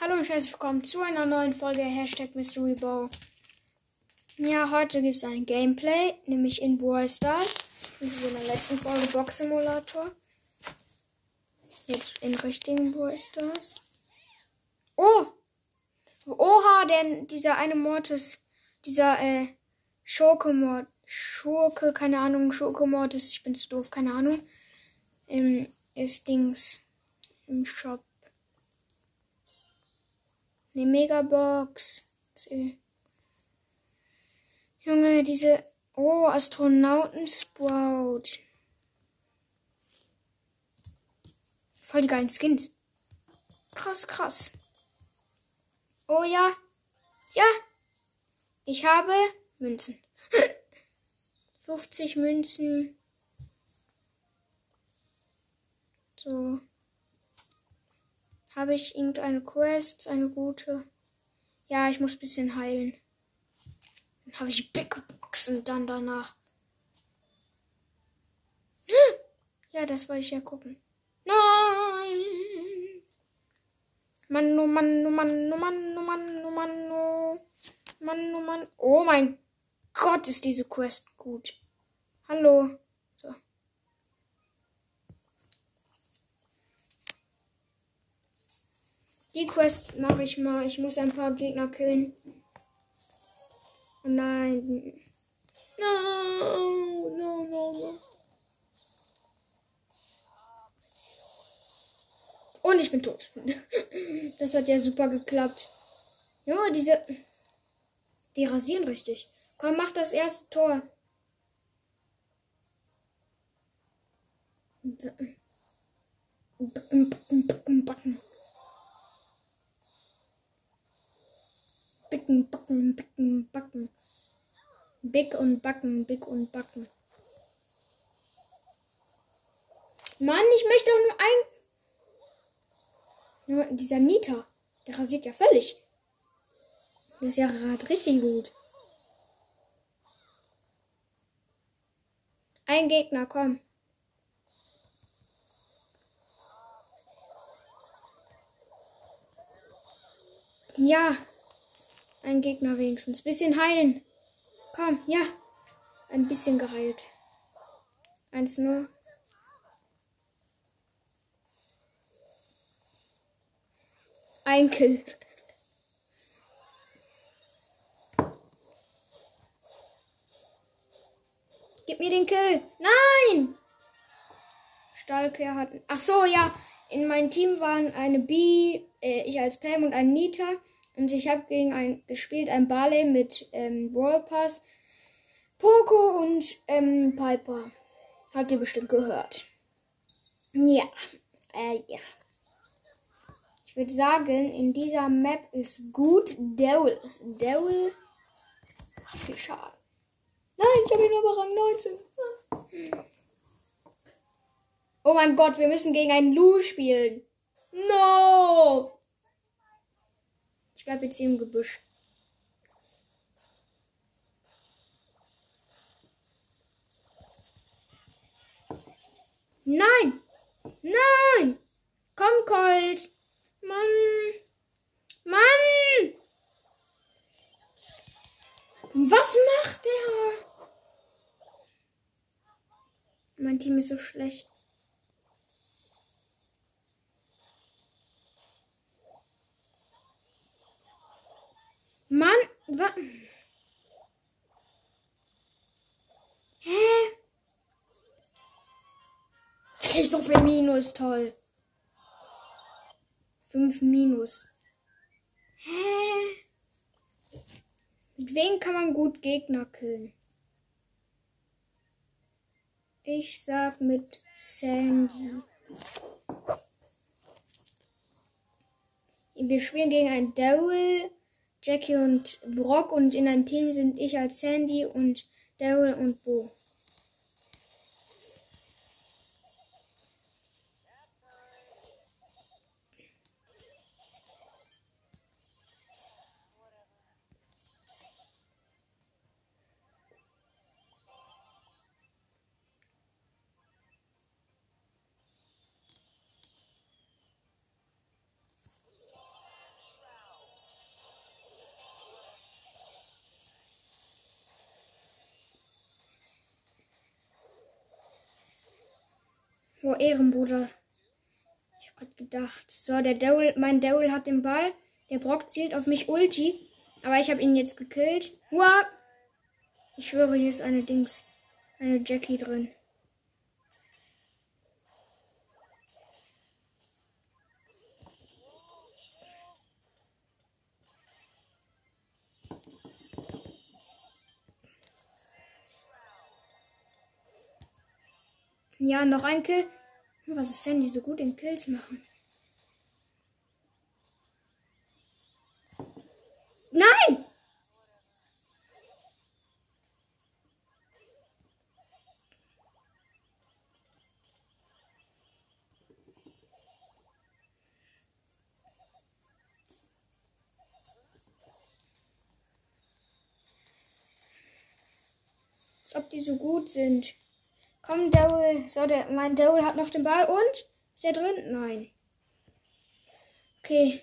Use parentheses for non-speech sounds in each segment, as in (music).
Hallo und herzlich willkommen zu einer neuen Folge Hashtag Mystery Bow. Ja, heute gibt es ein Gameplay, nämlich in Brawl Stars. Wie in der letzten Folge Box Simulator. Jetzt in richtigen Brawl Stars. Oh! Oha, denn dieser eine Mortis, dieser äh, Schurke Mord, Schurke, keine Ahnung, Schurke Mortis, ich bin zu doof, keine Ahnung, ähm, ist Dings im Shop. Eine Megabox. Junge, diese. Oh, Astronauten-Sprout. Voll die geilen Skins. Krass, krass. Oh ja. Ja. Ich habe Münzen. (laughs) 50 Münzen. So. Habe ich irgendeine Quest, eine gute? Ja, ich muss ein bisschen heilen. Dann habe ich Big Boxen dann danach. (gasps) Ja, das wollte ich ja gucken. Nein! Mann, oh Mann, oh Mann, oh Mann, oh Mann, oh Mann, oh Mann, oh Mann. Oh mein Gott, ist diese Quest gut. Hallo. Die Quest mache ich mal. Ich muss ein paar Gegner killen. Oh nein. No, no, no, no. Und ich bin tot. (laughs) Das hat ja super geklappt. Junge, diese. Die rasieren richtig. Komm, mach das erste Tor. Backen, backen. Bicken, backen, bicken, backen. Big und backen, big und backen. Mann, ich möchte doch nur ein. Dieser Nita, der rasiert ja völlig. Der ist ja gerade richtig gut. Ein Gegner, komm. Ja, ein Gegner wenigstens. Bisschen heilen. Komm, ja. Ein bisschen geheilt. Eins nur. Ein Kill. Gib mir den Kill. Nein! Stahlkehr hat. Ach so, ja. In meinem Team waren eine B, äh, ich als Pam und ein Nita. Und ich habe gegen ein gespielt, ein Barley mit ähm, Brawl Pass, Poco und ähm, Piper. Habt ihr bestimmt gehört. Ja, äh, ja. Ich würde sagen, in dieser Map ist gut Devil. Devil macht viel Schaden. Nein, ich habe ihn aber Rang 19. Oh mein Gott, wir müssen gegen einen Lu spielen. No! Bleib jetzt hier im Gebüsch. Nein! Nein! Komm, Colt! Mann! Mann! Was macht der? Mein Team ist so schlecht. Mann, was? Hä? Kriegst doch für Minus, toll. Fünf Minus. Hä? Mit wem kann man gut Gegner killen? Ich sag mit Sandy. Wir spielen gegen ein Daryl Jackie und Brock und in einem Team sind ich als Sandy und Daryl und Bo. Oh, Ehrenbruder. Ich hab grad gedacht. So, der Daryl, mein Daryl hat den Ball. Der Brock zielt auf mich Ulti. Aber ich habe ihn jetzt gekillt. Uah! Ich schwöre, hier ist eine Dings. Eine Jackie drin. Ja, noch ein Kill. Was ist denn, die so gut in Kills machen? Nein! Als ob die so gut sind. Komm, Daryl. So, der, mein Daryl hat noch den Ball und? Ist er drin? Nein. Okay.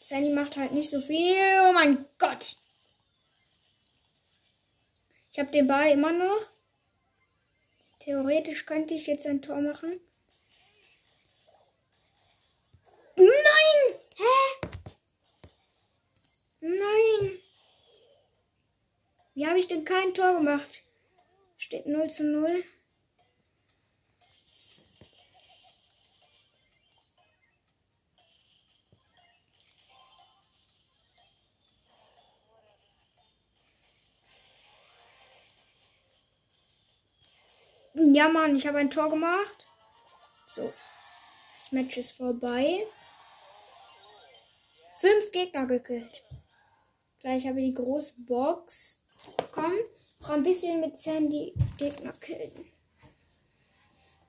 Sandy macht halt nicht so viel. Oh mein Gott. Ich habe den Ball immer noch. Theoretisch könnte ich jetzt ein Tor machen. Nein! Hä? Nein! Wie habe ich denn kein Tor gemacht? Steht 0 zu 0. Ja, Mann, ich habe ein Tor gemacht. So. Das Match ist vorbei. Fünf Gegner gekillt. Gleich habe ich die große Box. Komm, noch ein bisschen mit Sandy Gegner killen.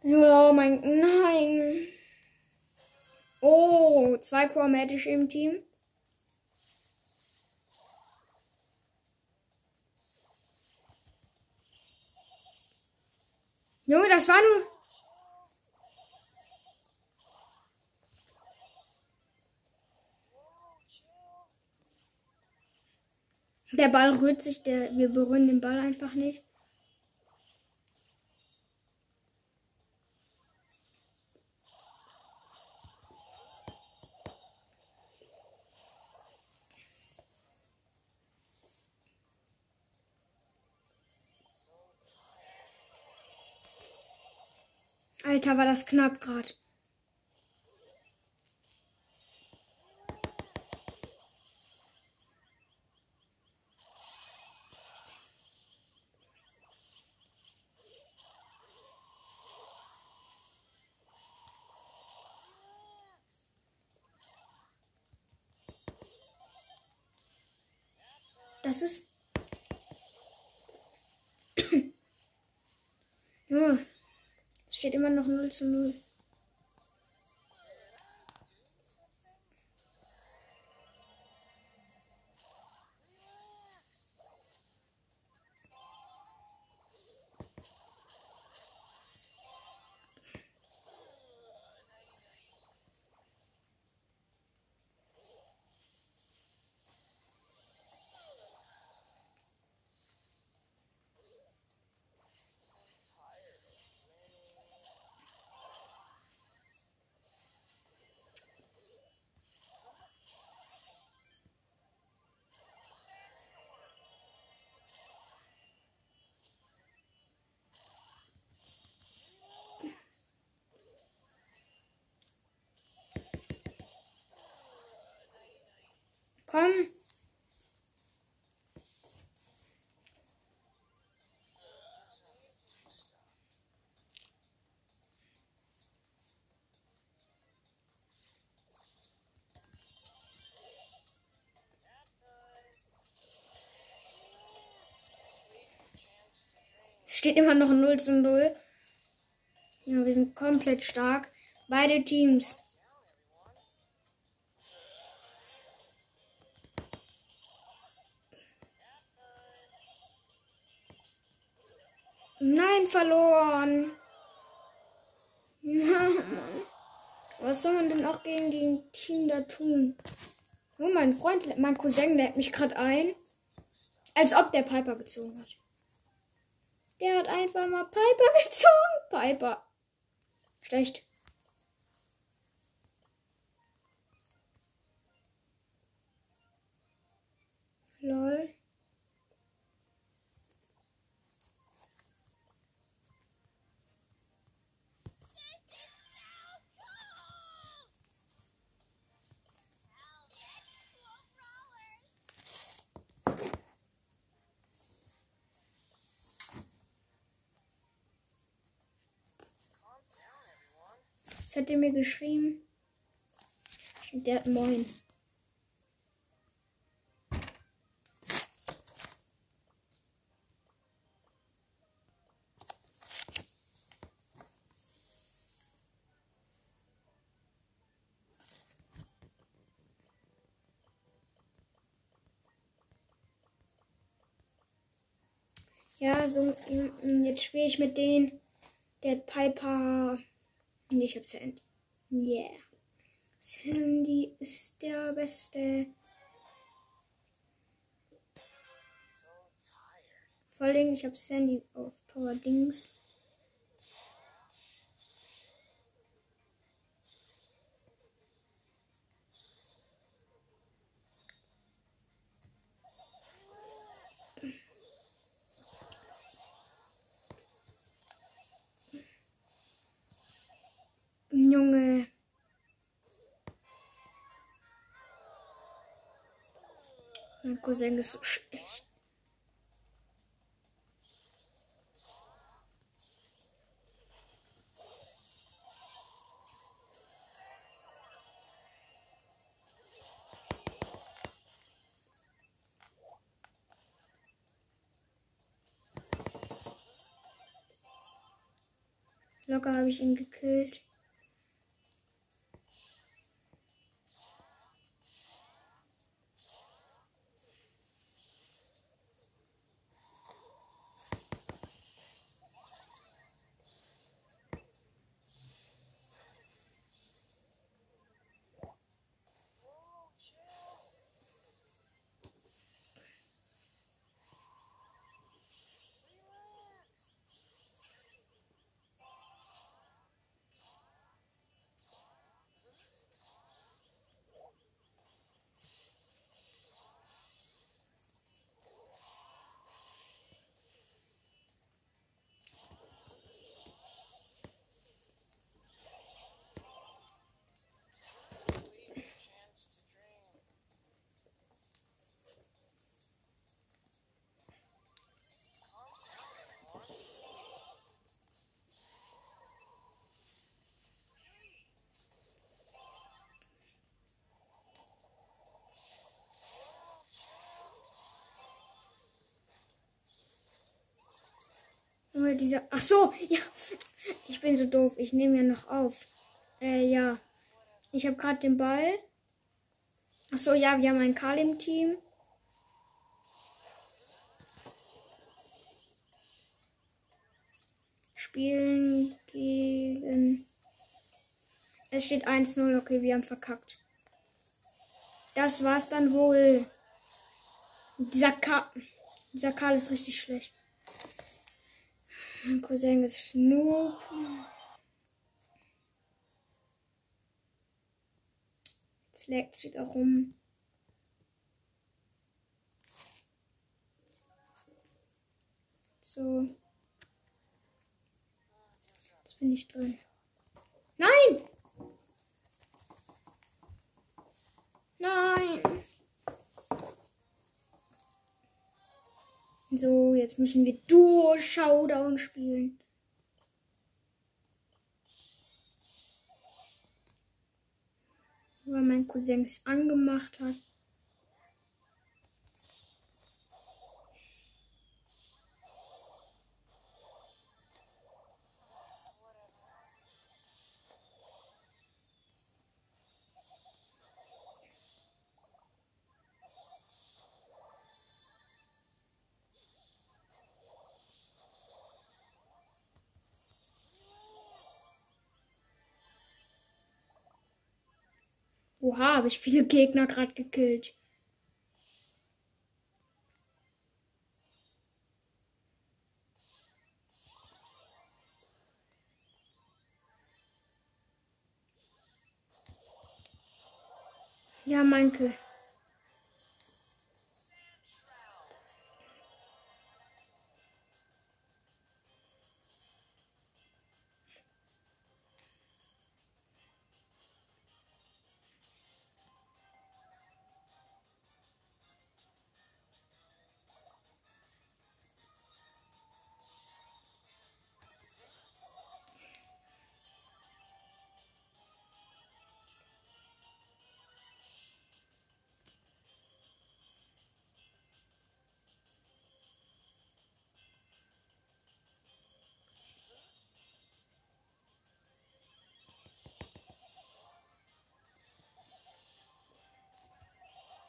Ja, mein. Nein. Oh, zwei chromatische im Team. Junge, das war nur. Der Ball rührt sich, der, wir berühren den Ball einfach nicht. Alter, war das knapp gerade. Das ist. ja. Es steht immer noch 0 zu 0. Komm. Es steht immer noch 0 zu 0. Ja, wir sind komplett stark. Beide Teams. Nein, verloren. Ja. was soll man denn auch gegen den Team da tun? Oh, mein Freund, mein Cousin lädt mich gerade ein. Als ob der Piper gezogen hat. Der hat einfach mal Piper (laughs) gezogen. Piper. Schlecht. Lol. Was hat er mir geschrieben? Der hat Moin. Ja, so jetzt spiele ich mit denen. Der Piper Nee, ich hab Sandy. Yeah. Sandy ist der Beste. Vor allem, ich hab Sandy auf Power Dings. Mein Cousin ist so schlecht. Locker habe ich ihn gekillt. Junge, dieser. Ach so, ja. Ich bin so doof. Ich nehme ja noch auf. Äh, ja. Ich habe gerade den Ball. Ach so, ja, wir haben einen Karl im Team. Spielen gegen. Es steht 1-0. Okay, wir haben verkackt. Das war's dann wohl. Dieser Karl. Dieser Karl ist richtig schlecht. Mein Cousin ist Snoop. Jetzt leckt es wieder rum. So. Jetzt bin ich drin. Nein! Nein! So, jetzt müssen wir Duo Showdown spielen. Weil mein Cousin es angemacht hat. Oha, habe ich viele Gegner gerade gekillt. Ja, Manke.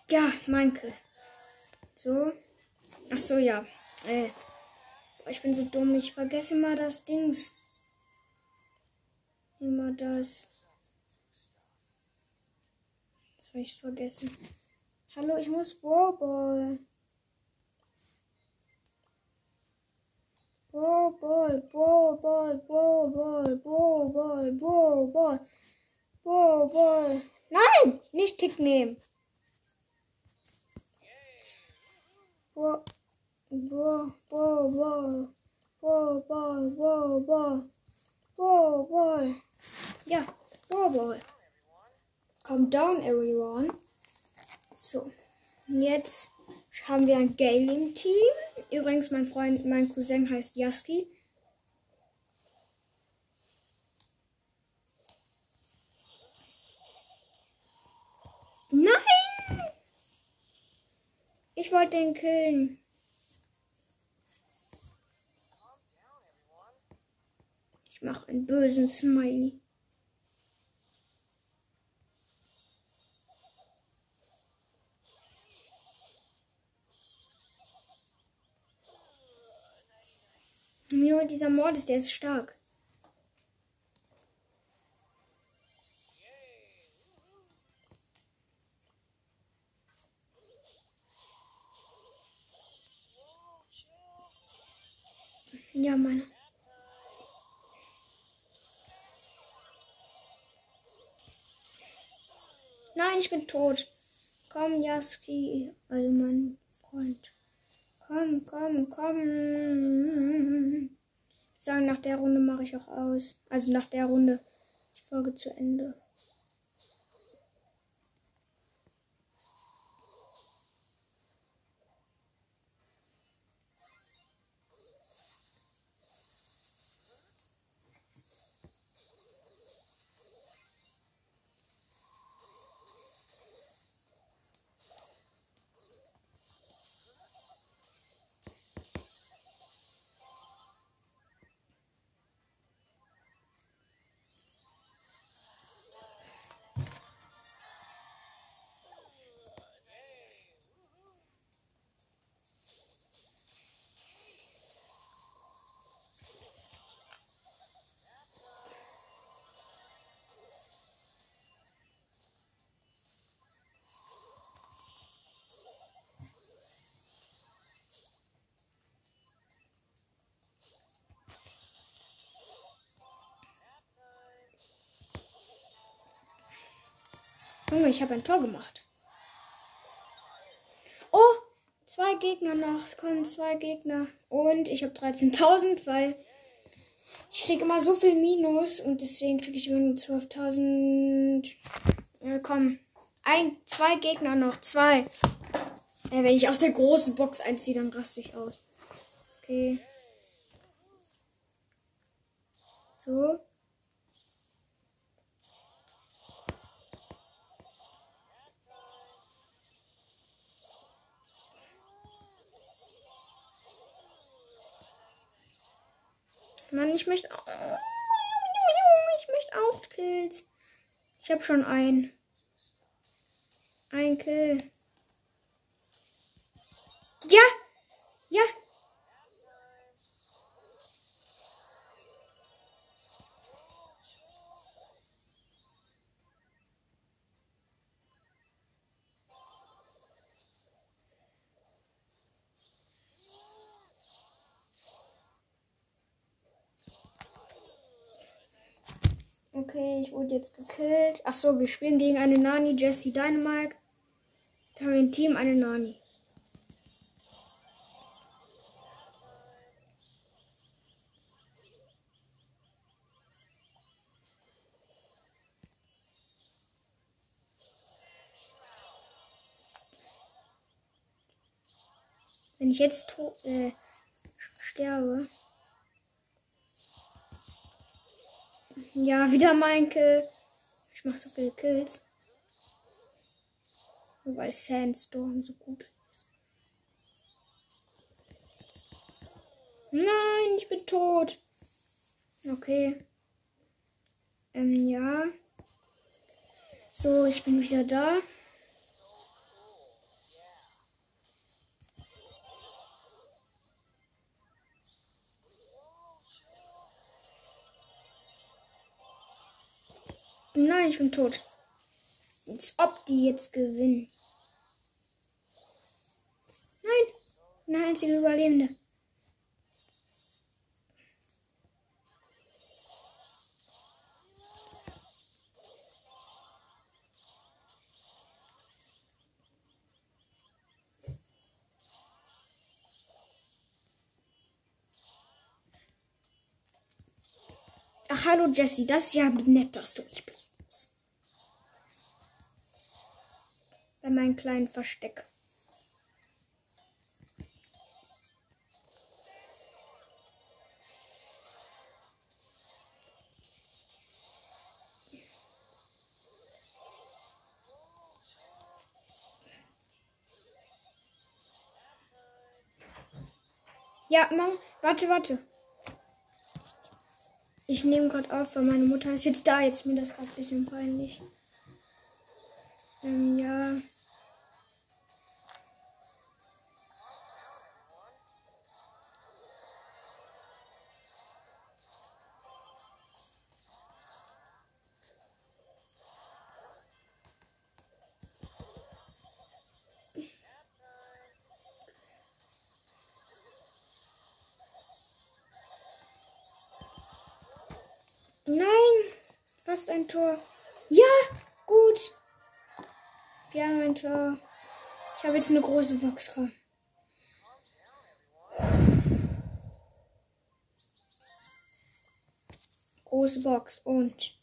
Ja, Manke. So. Ach so, ja. Äh, ich bin so dumm. Ich vergesse immer das Dings. Immer das. Das habe ich vergessen. Hallo, ich muss Bobol. Bobol, Bobol, Bobol, Bobol, Bobol, Bobol. Nein, nicht Tick nehmen. Bo, bo, bo, bo, bo, bo, bo, bo, bo. Ja, bo, bo. Calm down, everyone. So, jetzt haben wir ein Gale im Team. Übrigens, mein Freund, mein Cousin heißt Yaski. Nein! Ich wollte den killen. Ich mache einen bösen Smiley. Nur dieser Mord ist, der ist stark. Ich bin tot. Komm, Jaski, also mein Freund. Komm, komm, komm. Ich sage, nach der Runde mache ich auch aus. Also nach der Runde ist die Folge zu Ende. Junge, ich habe ein Tor gemacht. Oh, zwei Gegner noch. Kommen zwei Gegner. Und ich habe 13.000, weil ich kriege immer so viel Minus und deswegen kriege ich immer nur 12.000. Ja, komm. Ein, zwei Gegner noch. Zwei. Ja, wenn ich aus der großen Box einziehe, dann raste ich aus. Okay. So. Mann, ich möchte auch. Ich möchte auch Kills. Ich habe schon einen. Ein Kill. Ja! Ja! Okay, ich wurde jetzt gekillt. Ach so, wir spielen gegen eine Nani, Jessie Dynamite. Da haben wir ein Team, eine Nani. Wenn ich jetzt äh, sterbe. Ja, wieder mein Kill. Ich mache so viele Kills. Nur weil Sandstorm so gut ist. Nein, ich bin tot. Okay. Ähm, ja. So, ich bin wieder da. Nein, ich bin tot. Als ob die jetzt gewinnen. Nein, eine einzige Überlebende. Ach, hallo Jesse, das ist ja nett, dass du mich bist. Bei meinem kleinen Versteck. Ja, Mom, warte, warte. Ich nehme gerade auf, weil meine Mutter ist jetzt da. Jetzt ist mir das gerade ein bisschen peinlich. Ähm, ja. Fast ein Tor. Ja, gut. Wir haben ein Tor. Ich habe jetzt eine große Box dran. Große Box und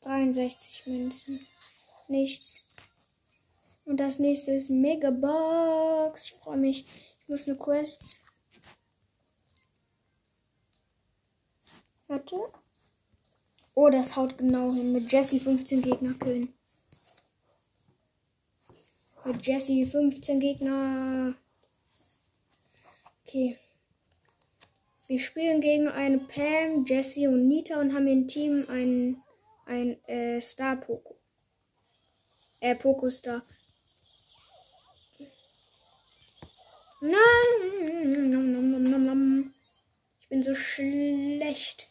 63 Münzen. Nichts. Und das nächste ist Megabox. Ich freue mich. Ich muss eine Quest Warte. Oh, das haut genau hin. Mit Jesse 15 Gegner killen. Mit Jesse 15 Gegner. Okay. Wir spielen gegen eine Pam, Jesse und Nita und haben im Team ein, ein äh, Star Poco. Äh, Poco Star. Nein! Ich bin so schlecht.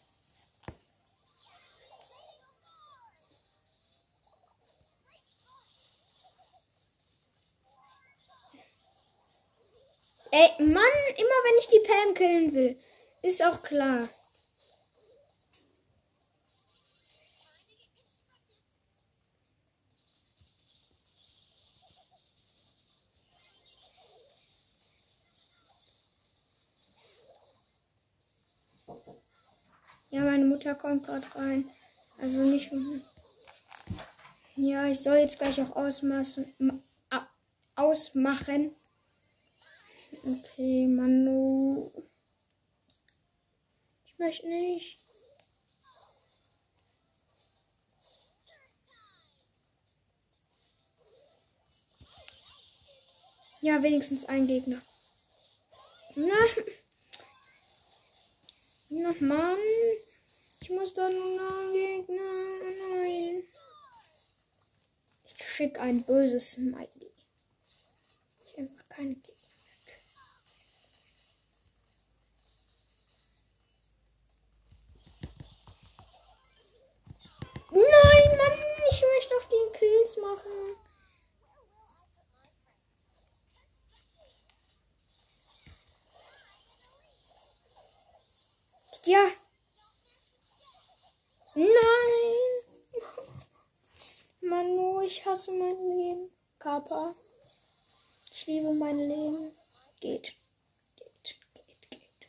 Ey, Mann, immer wenn ich die Pam killen will. Ist auch klar. Ja, meine Mutter kommt gerade rein. Also nicht. Ja, ich soll jetzt gleich auch ausmachen. Ausmachen. Okay, Manu. Ich möchte nicht. Ja, wenigstens ein Gegner. Na. Na, Mann. Ich muss da nur einen Gegner. Nein. Ich schicke ein böses Smiley. Ich einfach keine Gegner. Nein, Mann, ich möchte doch die Kills machen. Ja. Nein. Manu, ich hasse mein Leben. Kappa. Ich liebe mein Leben. Geht, geht, geht.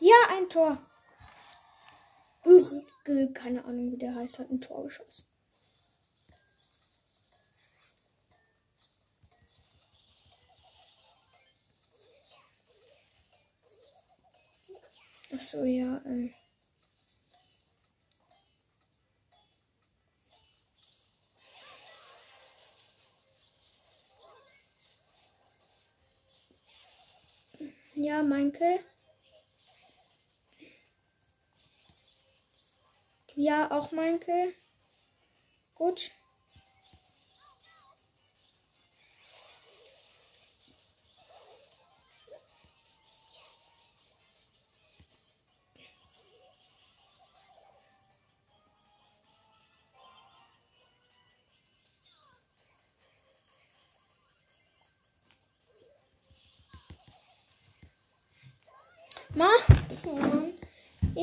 Ja, ein Tor. Ugh, keine Ahnung, wie der heißt, hat ein Tor geschossen. Ach so, ja. Ähm. Ja, Meinke. Ja, auch Meinke. Gut.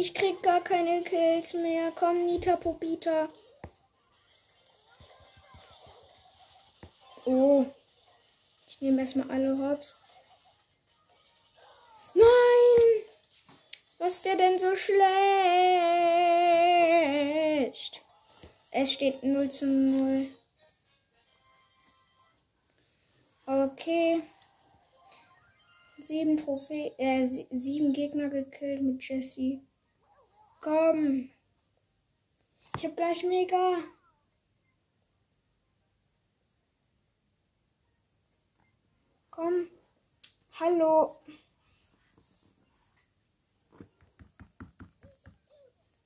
Ich krieg gar keine Kills mehr. Komm, Nita Popita. Oh. Ich nehme erstmal alle Hops. Nein! Was ist der denn so schlecht? Es steht 0 zu 0. Okay sieben Trophäen, äh, sieben Gegner gekillt mit Jesse. Komm. Ich hab gleich mega. Komm. Hallo.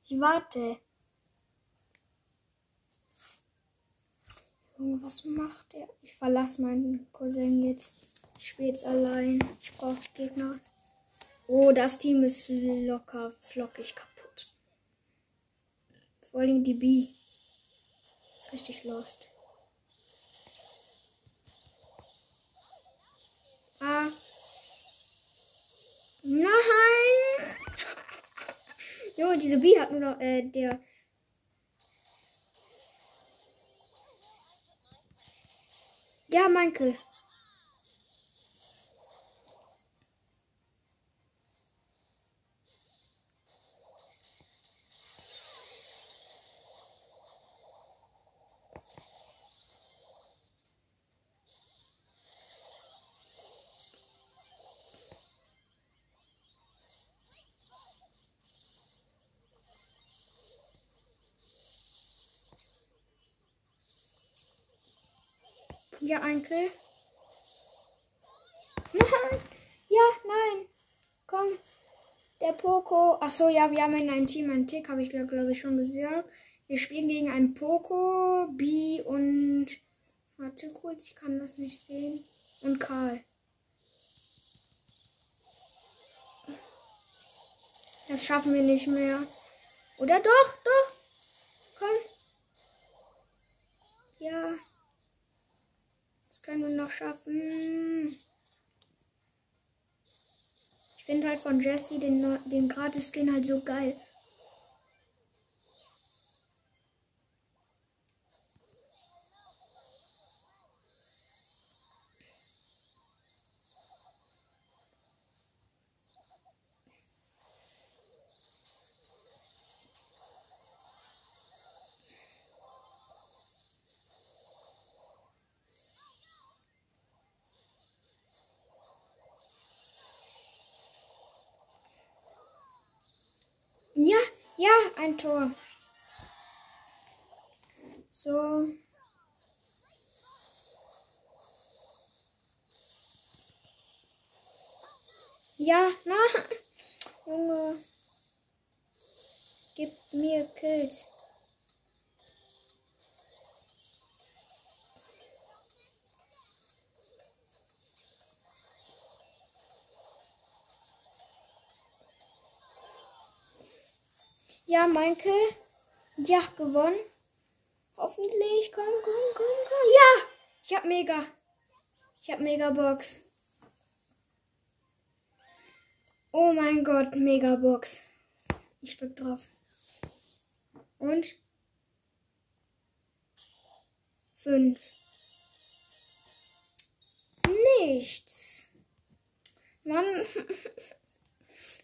Ich warte. Was macht er? Ich verlasse meinen Cousin jetzt. Ich jetzt allein. Ich brauche Gegner. Oh, das Team ist locker flockig kaputt. Vor allem die B. Ist richtig lost. Ah. Nein! (laughs) Junge, diese B hat nur noch, äh, der. Ja, Michael. Ja, ein Kill. Nein. Ja, nein. Komm. Der Poco. Achso, ja, wir haben in einem Team einen Tick, habe ich glaube ich schon gesagt. Wir spielen gegen einen Poco, B und. Warte kurz, ich kann das nicht sehen. Und Karl. Das schaffen wir nicht mehr. Oder doch, doch. Komm. Ja. Das können wir noch schaffen. Ich finde halt von Jesse den, den Gratis-Skin halt so geil. Ja, ja, ein Tor. So. Ja, na. (laughs) Junge. Gib mir Kills. Ja, Michael. Ja, gewonnen. Hoffentlich. Komm, komm, komm, komm. Ja! Ich hab mega. Ich hab mega Box. Oh mein Gott, mega Box. Ich drück drauf. Und? Fünf. Nichts. Mann. (laughs)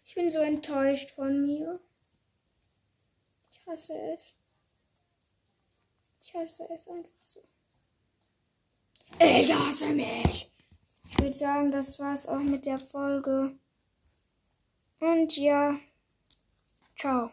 Ich bin so enttäuscht von mir. Hasse es. Ich hasse es einfach so. Ich hasse mich. Ich würde sagen, das war's auch mit der Folge. Und ja, ciao.